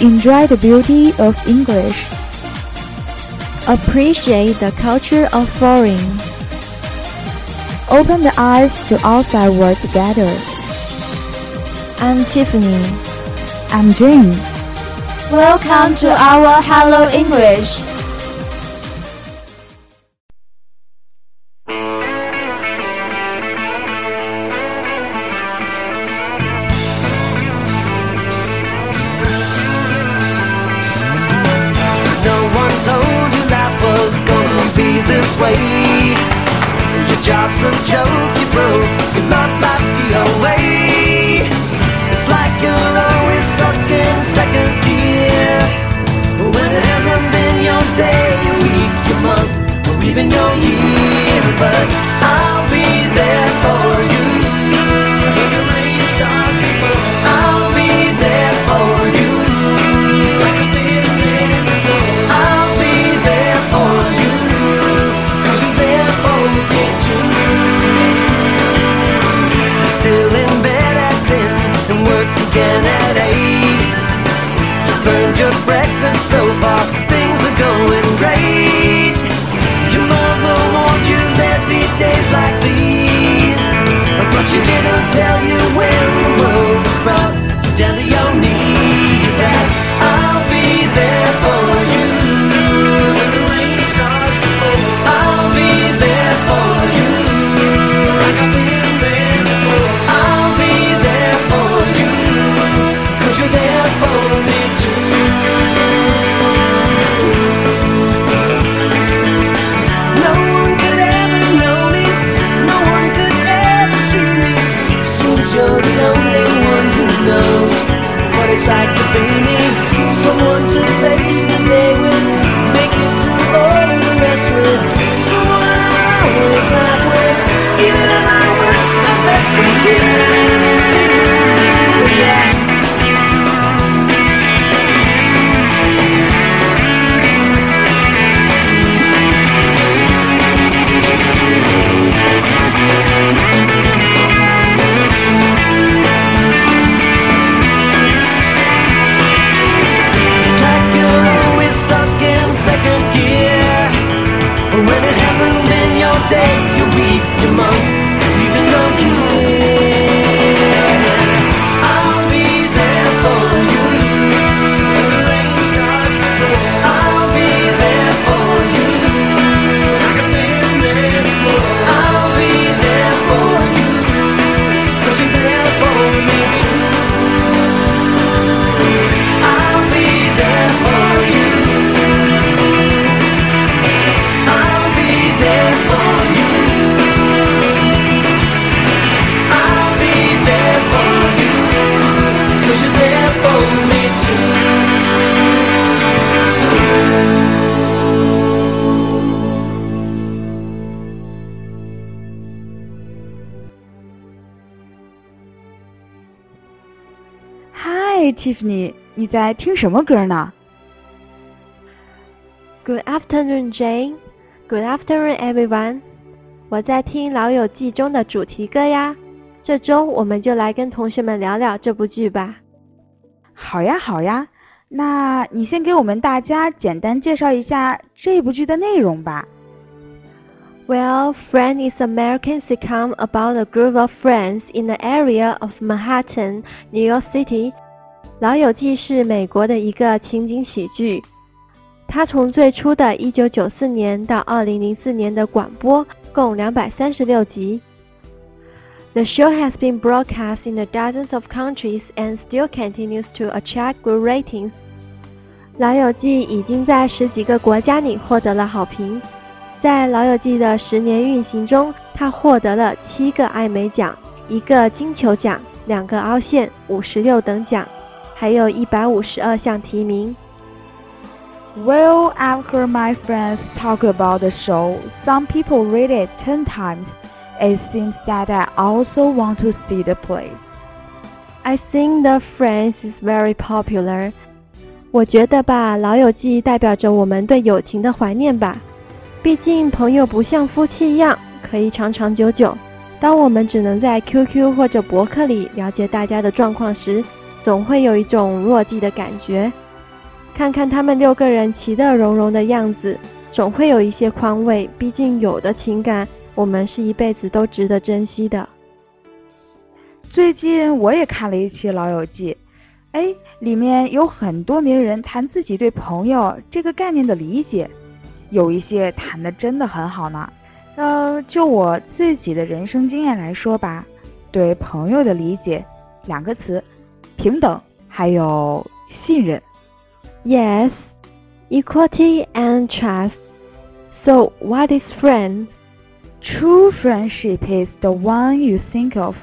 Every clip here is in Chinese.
Enjoy the beauty of English. Appreciate the culture of foreign. Open the eyes to outside world together. I'm Tiffany. I'm Jane. Welcome to our Hello English. This way. Your job's a joke, you broke. Your love life's the away. It's like you're always stuck in second gear. When it hasn't been your day, your week, your month, or even your year. But they need someone 你在听什么歌呢？Good afternoon, Jane. Good afternoon, everyone. 我在听《老友记》中的主题歌呀。这周我们就来跟同学们聊聊这部剧吧。好呀，好呀。那你先给我们大家简单介绍一下这部剧的内容吧。Well, Friend is an American sitcom about a group of friends in the area of Manhattan, New York City. 老友记是美国的一个情景喜剧，它从最初的1994年到2004年的广播共236集。The show has been broadcast in the dozens of countries and still continues to attract good ratings. 老友记已经在十几个国家里获得了好评。在《老友记》的十年运行中，它获得了七个艾美奖、一个金球奖、两个凹陷、五十六等奖，还有一百五十二项提名。 Well, I've heard my friends talk about the show. Some people read it ten times. It seems that I also want to see the play. I think The Friends is very popular. 我觉得吧，《老友记》代表着我们对友情的怀念吧。毕竟朋友不像夫妻一样可以长长久久。当我们只能在 QQ 或者博客里了解大家的状况时， 总会有一种落寂的感觉。看看他们六个人其乐融融的样子，总会有一些宽慰。毕竟有的情感，我们是一辈子都值得珍惜的。最近我也看了一期《老友记》，哎，里面有很多名人谈自己对朋友这个概念的理解，有一些谈的真的很好呢。呃，就我自己的人生经验来说吧，对朋友的理解，两个词：平等，还有信任。Yes, equality and trust. So, what is friend? True friendship is the one you think of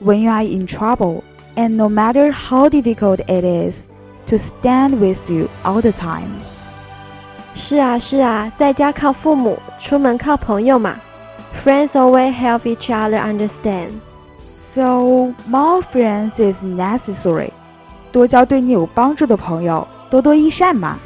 when you are in trouble, and no matter how difficult it is, to stand with you all the time. 是啊是啊，在家靠父母，出门靠朋友嘛。Friends always help each other understand. So more friends is necessary. 多交对你有帮助的朋友，多多益善嘛。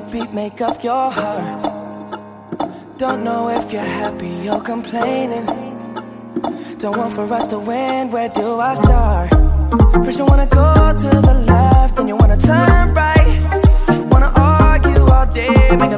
Beat, make up your heart. Don't know if you're happy or complaining. Don't want for us to win, where do I start? First, you wanna go to the left, then you wanna turn right. Wanna argue all day, making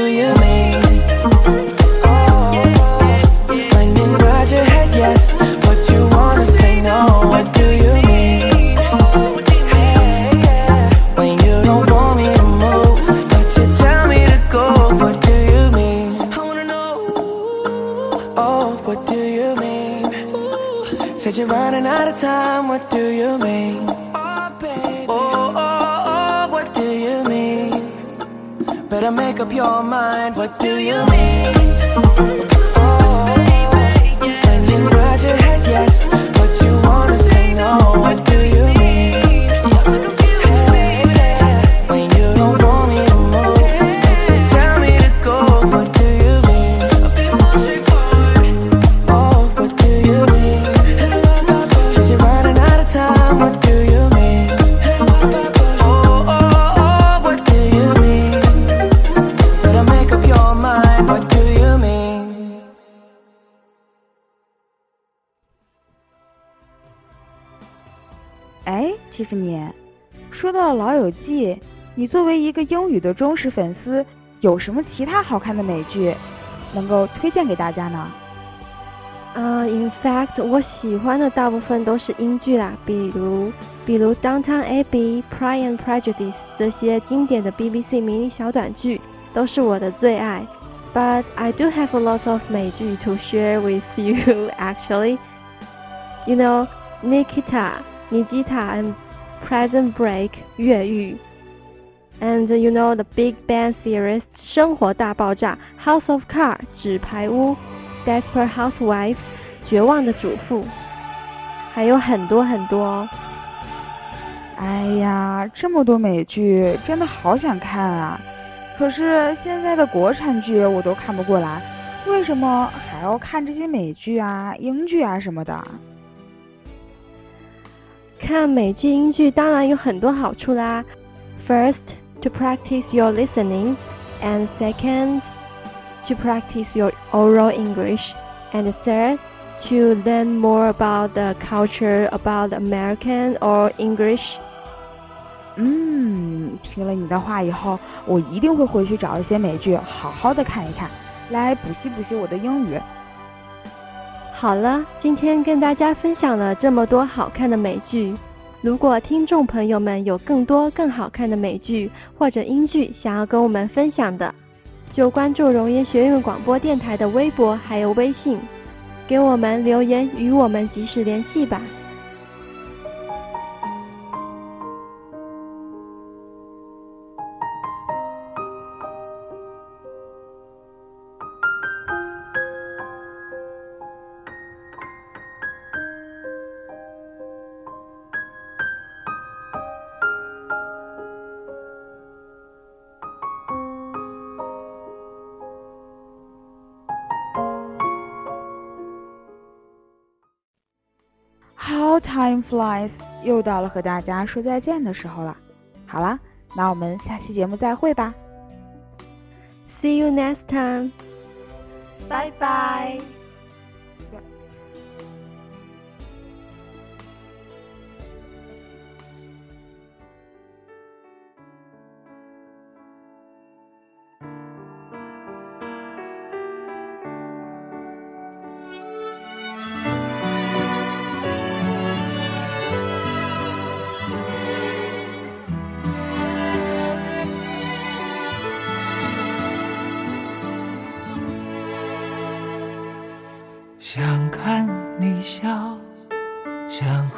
Do you mean? Oh, your head yes, but you wanna say no. What do you mean? Hey, when you don't want me to move, but you tell me to go. What do you mean? I wanna know. Oh, what do you mean? Said you're running out of time. What do you mean? Better make up your mind. What do you mean? Oh, when you nod your head yes, but you wanna say no. What do you mean?《老友记》，你作为一个英语的忠实粉丝，有什么其他好看的美剧能够推荐给大家呢？呃、i n fact，我喜欢的大部分都是英剧啦，比如比如《Downtown Abbey》《Pride and Prejudice》这些经典的 BBC 迷你小短剧都是我的最爱。But I do have a lot of 美剧 to share with you actually. You know, Nikita, Nikita and Prison Break 越狱，and you know the Big Bang Series 生活大爆炸，House of Cards 纸牌屋，Desperate Housewives 绝望的主妇，还有很多很多哦。哎呀，这么多美剧，真的好想看啊！可是现在的国产剧我都看不过来，为什么还要看这些美剧啊、英剧啊什么的？看美剧、英剧当然有很多好处啦。First, to practice your listening, and second, to practice your oral English, and third, to learn more about the culture about American or English. 嗯，听了你的话以后，我一定会回去找一些美剧，好好的看一看，来补习补习我的英语。 好了，今天跟大家分享了这么多好看的美剧。如果听众朋友们有更多更好看的美剧或者英剧想要跟我们分享的，就关注容颜学院广播电台的微博还有微信，给我们留言与我们及时联系吧。Time flies，又到了和大家说再见的时候了。好了，那我们下期节目再会吧。See you next time. Bye bye.。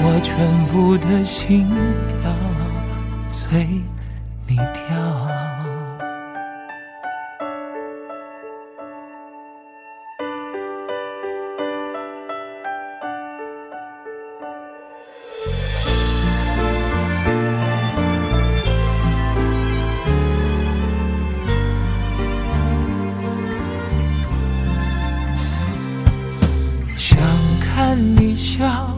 我全部的心跳随你跳？想看你笑，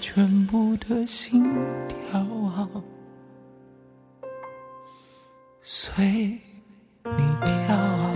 全部的心跳啊，随你跳。